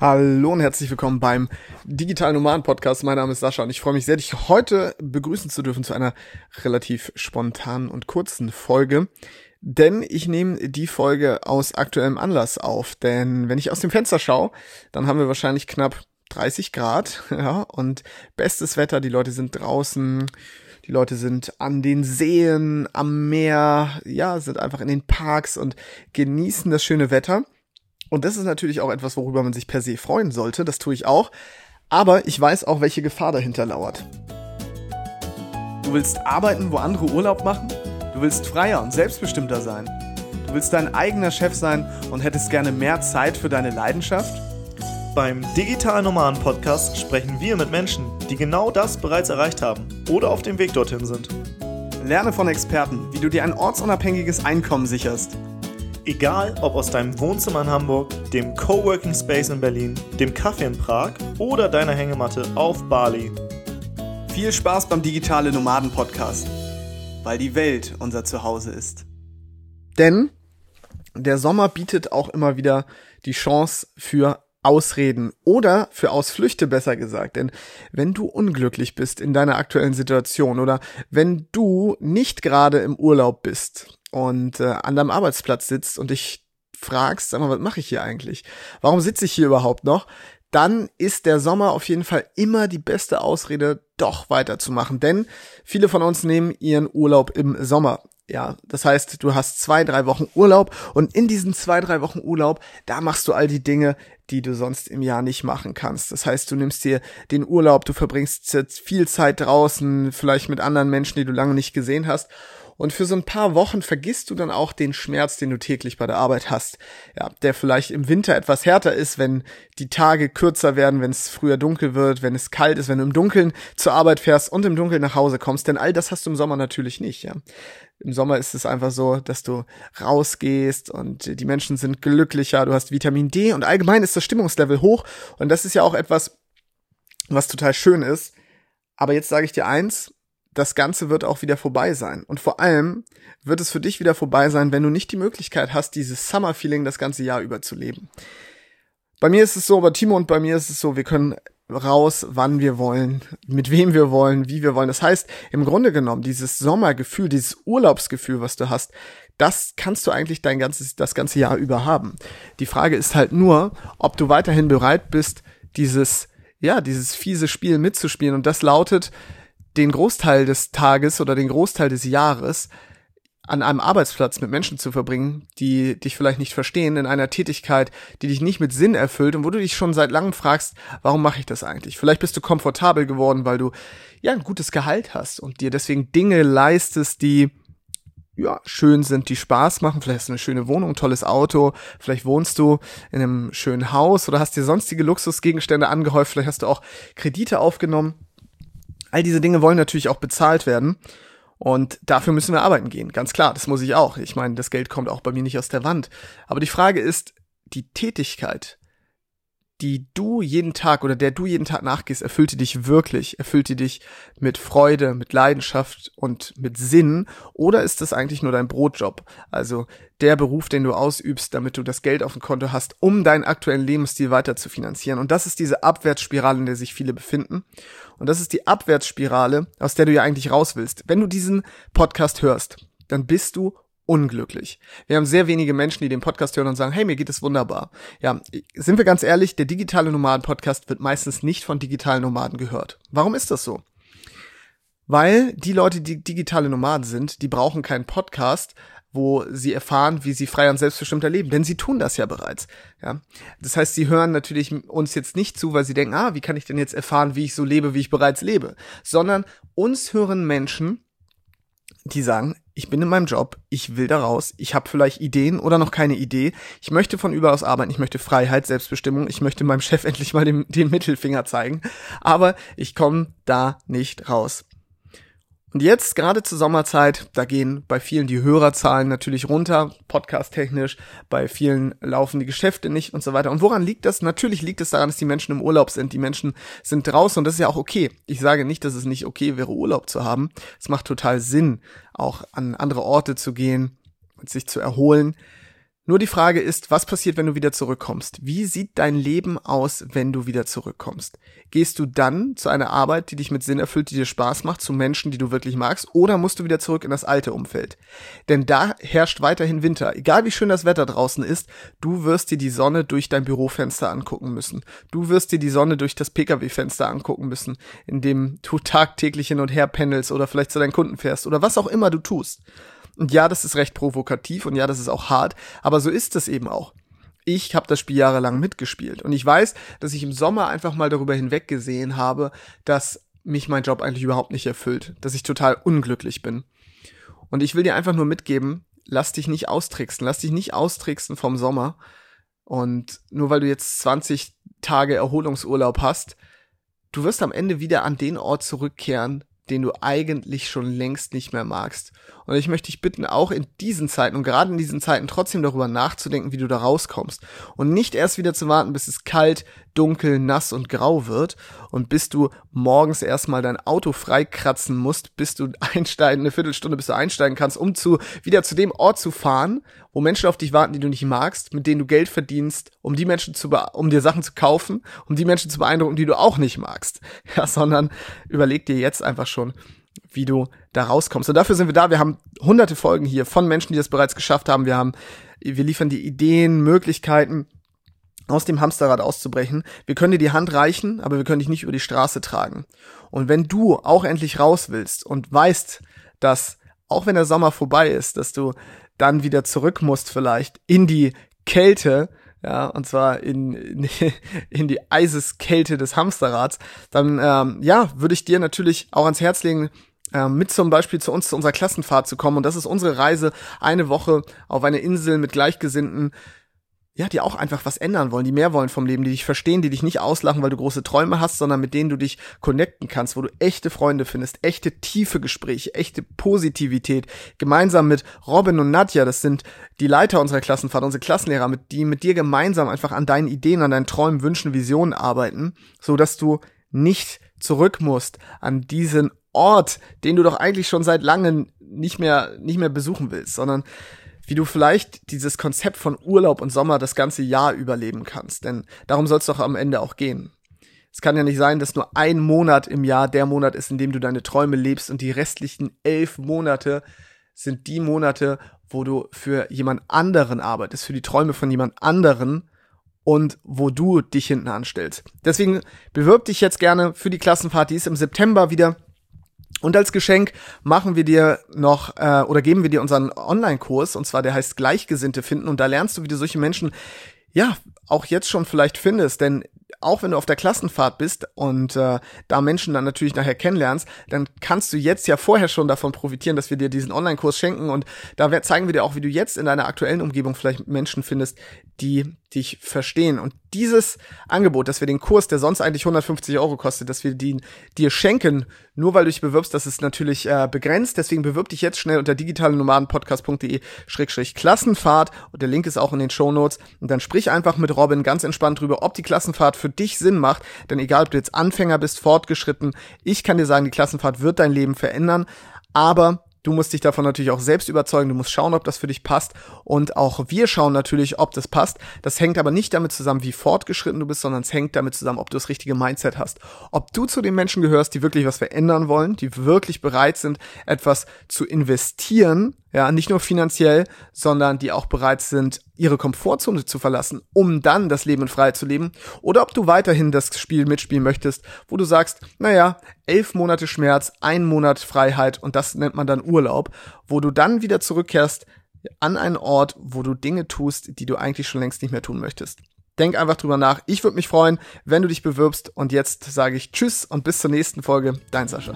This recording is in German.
Hallo und herzlich willkommen beim Digital Nomaden Podcast. Mein Name ist Sascha und ich freue mich sehr, dich heute begrüßen zu dürfen zu einer relativ spontanen und kurzen Folge. Denn ich nehme die Folge aus aktuellem Anlass auf. Denn wenn ich aus dem Fenster schaue, dann haben wir wahrscheinlich knapp 30 Grad, ja, und bestes Wetter. Die Leute sind draußen, die Leute sind an den Seen, am Meer, ja, sind einfach in den Parks und genießen das schöne Wetter. Und das ist natürlich auch etwas, worüber man sich per se freuen sollte. Das tue ich auch. Aber ich weiß auch, welche Gefahr dahinter lauert. Du willst arbeiten, wo andere Urlaub machen? Du willst freier und selbstbestimmter sein? Du willst dein eigener Chef sein und hättest gerne mehr Zeit für deine Leidenschaft? Beim Digital Nomaden Podcast sprechen wir mit Menschen, die genau das bereits erreicht haben oder auf dem Weg dorthin sind. Lerne von Experten, wie du dir ein ortsunabhängiges Einkommen sicherst Egal ob aus deinem Wohnzimmer in Hamburg, dem Coworking Space in Berlin, dem Kaffee in Prag oder deiner Hängematte auf Bali. Viel Spaß beim Digitale Nomaden Podcast, weil die Welt unser Zuhause ist. Denn der Sommer bietet auch immer wieder die Chance für Ausreden oder für Ausflüchte besser gesagt. Denn wenn du unglücklich bist in deiner aktuellen Situation oder wenn du nicht gerade im Urlaub bist und äh, an deinem Arbeitsplatz sitzt und dich fragst, sag mal, was mache ich hier eigentlich? Warum sitze ich hier überhaupt noch? Dann ist der Sommer auf jeden Fall immer die beste Ausrede, doch weiterzumachen. Denn viele von uns nehmen ihren Urlaub im Sommer. Ja, das heißt, du hast zwei, drei Wochen Urlaub und in diesen zwei, drei Wochen Urlaub, da machst du all die Dinge, die du sonst im Jahr nicht machen kannst. Das heißt, du nimmst dir den Urlaub, du verbringst viel Zeit draußen, vielleicht mit anderen Menschen, die du lange nicht gesehen hast und für so ein paar Wochen vergisst du dann auch den Schmerz, den du täglich bei der Arbeit hast. Ja, der vielleicht im Winter etwas härter ist, wenn die Tage kürzer werden, wenn es früher dunkel wird, wenn es kalt ist, wenn du im Dunkeln zur Arbeit fährst und im Dunkeln nach Hause kommst. Denn all das hast du im Sommer natürlich nicht, ja. Im Sommer ist es einfach so, dass du rausgehst und die Menschen sind glücklicher, du hast Vitamin D und allgemein ist das Stimmungslevel hoch. Und das ist ja auch etwas, was total schön ist. Aber jetzt sage ich dir eins, das Ganze wird auch wieder vorbei sein. Und vor allem wird es für dich wieder vorbei sein, wenn du nicht die Möglichkeit hast, dieses Summer-Feeling das ganze Jahr über zu leben. Bei mir ist es so, bei Timo und bei mir ist es so, wir können raus, wann wir wollen, mit wem wir wollen, wie wir wollen. Das heißt, im Grunde genommen, dieses Sommergefühl, dieses Urlaubsgefühl, was du hast, das kannst du eigentlich dein ganzes, das ganze Jahr über haben. Die Frage ist halt nur, ob du weiterhin bereit bist, dieses, ja, dieses fiese Spiel mitzuspielen. Und das lautet, den Großteil des Tages oder den Großteil des Jahres an einem Arbeitsplatz mit Menschen zu verbringen, die dich vielleicht nicht verstehen, in einer Tätigkeit, die dich nicht mit Sinn erfüllt und wo du dich schon seit langem fragst, warum mache ich das eigentlich? Vielleicht bist du komfortabel geworden, weil du ja ein gutes Gehalt hast und dir deswegen Dinge leistest, die ja, schön sind, die Spaß machen. Vielleicht hast du eine schöne Wohnung, tolles Auto. Vielleicht wohnst du in einem schönen Haus oder hast dir sonstige Luxusgegenstände angehäuft. Vielleicht hast du auch Kredite aufgenommen. All diese Dinge wollen natürlich auch bezahlt werden. Und dafür müssen wir arbeiten gehen. Ganz klar, das muss ich auch. Ich meine, das Geld kommt auch bei mir nicht aus der Wand. Aber die Frage ist, die Tätigkeit, die du jeden Tag oder der du jeden Tag nachgehst, erfüllt dich wirklich? Erfüllt dich mit Freude, mit Leidenschaft und mit Sinn? Oder ist das eigentlich nur dein Brotjob? Also der Beruf, den du ausübst, damit du das Geld auf dem Konto hast, um deinen aktuellen Lebensstil weiter zu finanzieren. Und das ist diese Abwärtsspirale, in der sich viele befinden. Und das ist die Abwärtsspirale, aus der du ja eigentlich raus willst. Wenn du diesen Podcast hörst, dann bist du unglücklich. Wir haben sehr wenige Menschen, die den Podcast hören und sagen, hey, mir geht es wunderbar. Ja, sind wir ganz ehrlich, der digitale Nomaden-Podcast wird meistens nicht von digitalen Nomaden gehört. Warum ist das so? Weil die Leute, die digitale Nomaden sind, die brauchen keinen Podcast, wo sie erfahren, wie sie frei und selbstbestimmt erleben, denn sie tun das ja bereits. Ja, das heißt, sie hören natürlich uns jetzt nicht zu, weil sie denken, ah, wie kann ich denn jetzt erfahren, wie ich so lebe, wie ich bereits lebe, sondern uns hören Menschen, die sagen, ich bin in meinem Job, ich will da raus, ich habe vielleicht Ideen oder noch keine Idee, ich möchte von überaus arbeiten, ich möchte Freiheit, Selbstbestimmung, ich möchte meinem Chef endlich mal den, den Mittelfinger zeigen, aber ich komme da nicht raus. Und jetzt, gerade zur Sommerzeit, da gehen bei vielen die Hörerzahlen natürlich runter, podcast-technisch, bei vielen laufen die Geschäfte nicht und so weiter. Und woran liegt das? Natürlich liegt es daran, dass die Menschen im Urlaub sind. Die Menschen sind draußen und das ist ja auch okay. Ich sage nicht, dass es nicht okay wäre, Urlaub zu haben. Es macht total Sinn, auch an andere Orte zu gehen und sich zu erholen. Nur die Frage ist, was passiert, wenn du wieder zurückkommst? Wie sieht dein Leben aus, wenn du wieder zurückkommst? Gehst du dann zu einer Arbeit, die dich mit Sinn erfüllt, die dir Spaß macht, zu Menschen, die du wirklich magst, oder musst du wieder zurück in das alte Umfeld? Denn da herrscht weiterhin Winter. Egal wie schön das Wetter draußen ist, du wirst dir die Sonne durch dein Bürofenster angucken müssen. Du wirst dir die Sonne durch das Pkw-Fenster angucken müssen, in dem du tagtäglich hin und her pendelst oder vielleicht zu deinen Kunden fährst oder was auch immer du tust. Und ja, das ist recht provokativ und ja, das ist auch hart, aber so ist es eben auch. Ich habe das Spiel jahrelang mitgespielt und ich weiß, dass ich im Sommer einfach mal darüber hinweggesehen habe, dass mich mein Job eigentlich überhaupt nicht erfüllt, dass ich total unglücklich bin. Und ich will dir einfach nur mitgeben, lass dich nicht austricksen, lass dich nicht austricksen vom Sommer. Und nur weil du jetzt 20 Tage Erholungsurlaub hast, du wirst am Ende wieder an den Ort zurückkehren, den du eigentlich schon längst nicht mehr magst. Und ich möchte dich bitten, auch in diesen Zeiten und gerade in diesen Zeiten trotzdem darüber nachzudenken, wie du da rauskommst. Und nicht erst wieder zu warten, bis es kalt, dunkel, nass und grau wird und bis du morgens erstmal dein Auto freikratzen musst, bis du einsteigen, eine Viertelstunde, bis du einsteigen kannst, um zu, wieder zu dem Ort zu fahren, wo Menschen auf dich warten, die du nicht magst, mit denen du Geld verdienst, um die Menschen zu, um dir Sachen zu kaufen, um die Menschen zu beeindrucken, die du auch nicht magst. Ja, sondern überleg dir jetzt einfach schon, wie du da rauskommst. Und dafür sind wir da. Wir haben hunderte Folgen hier von Menschen, die das bereits geschafft haben. Wir haben, wir liefern die Ideen, Möglichkeiten, aus dem Hamsterrad auszubrechen. Wir können dir die Hand reichen, aber wir können dich nicht über die Straße tragen. Und wenn du auch endlich raus willst und weißt, dass auch wenn der Sommer vorbei ist, dass du dann wieder zurück musst vielleicht in die Kälte, ja, und zwar in, in, in die Eiseskälte des Hamsterrads, dann ähm, ja, würde ich dir natürlich auch ans Herz legen, äh, mit zum Beispiel zu uns zu unserer Klassenfahrt zu kommen. Und das ist unsere Reise, eine Woche auf eine Insel mit Gleichgesinnten, ja, die auch einfach was ändern wollen, die mehr wollen vom Leben, die dich verstehen, die dich nicht auslachen, weil du große Träume hast, sondern mit denen du dich connecten kannst, wo du echte Freunde findest, echte tiefe Gespräche, echte Positivität, gemeinsam mit Robin und Nadja, das sind die Leiter unserer Klassenfahrt, unsere Klassenlehrer, mit die mit dir gemeinsam einfach an deinen Ideen, an deinen Träumen, Wünschen, Visionen arbeiten, so dass du nicht zurück musst an diesen Ort, den du doch eigentlich schon seit langem nicht mehr nicht mehr besuchen willst, sondern wie du vielleicht dieses Konzept von Urlaub und Sommer das ganze Jahr überleben kannst. Denn darum soll es doch am Ende auch gehen. Es kann ja nicht sein, dass nur ein Monat im Jahr der Monat ist, in dem du deine Träume lebst und die restlichen elf Monate sind die Monate, wo du für jemand anderen arbeitest, für die Träume von jemand anderen und wo du dich hinten anstellst. Deswegen bewirb dich jetzt gerne für die Klassenfahrt, die ist im September wieder. Und als Geschenk machen wir dir noch äh, oder geben wir dir unseren Online-Kurs und zwar der heißt Gleichgesinnte finden. Und da lernst du, wie du solche Menschen ja auch jetzt schon vielleicht findest, denn auch wenn du auf der Klassenfahrt bist und äh, da Menschen dann natürlich nachher kennenlernst, dann kannst du jetzt ja vorher schon davon profitieren, dass wir dir diesen Online-Kurs schenken. Und da zeigen wir dir auch, wie du jetzt in deiner aktuellen Umgebung vielleicht Menschen findest, die dich verstehen. Und dieses Angebot, dass wir den Kurs, der sonst eigentlich 150 Euro kostet, dass wir den dir schenken, nur weil du dich bewirbst, das ist natürlich äh, begrenzt. Deswegen bewirb dich jetzt schnell unter digitalenomadenpodcast.de-klassenfahrt und der Link ist auch in den Show. Und dann sprich einfach mit Robin ganz entspannt drüber, ob die Klassenfahrt für dich Sinn macht. Denn egal, ob du jetzt Anfänger bist, fortgeschritten, ich kann dir sagen, die Klassenfahrt wird dein Leben verändern. Aber Du musst dich davon natürlich auch selbst überzeugen. Du musst schauen, ob das für dich passt. Und auch wir schauen natürlich, ob das passt. Das hängt aber nicht damit zusammen, wie fortgeschritten du bist, sondern es hängt damit zusammen, ob du das richtige Mindset hast. Ob du zu den Menschen gehörst, die wirklich was verändern wollen, die wirklich bereit sind, etwas zu investieren, ja, nicht nur finanziell, sondern die auch bereit sind, ihre Komfortzone zu verlassen, um dann das Leben in Freiheit zu leben, oder ob du weiterhin das Spiel mitspielen möchtest, wo du sagst, naja, elf Monate Schmerz, ein Monat Freiheit und das nennt man dann Urlaub, wo du dann wieder zurückkehrst an einen Ort, wo du Dinge tust, die du eigentlich schon längst nicht mehr tun möchtest. Denk einfach drüber nach. Ich würde mich freuen, wenn du dich bewirbst. Und jetzt sage ich Tschüss und bis zur nächsten Folge. Dein Sascha.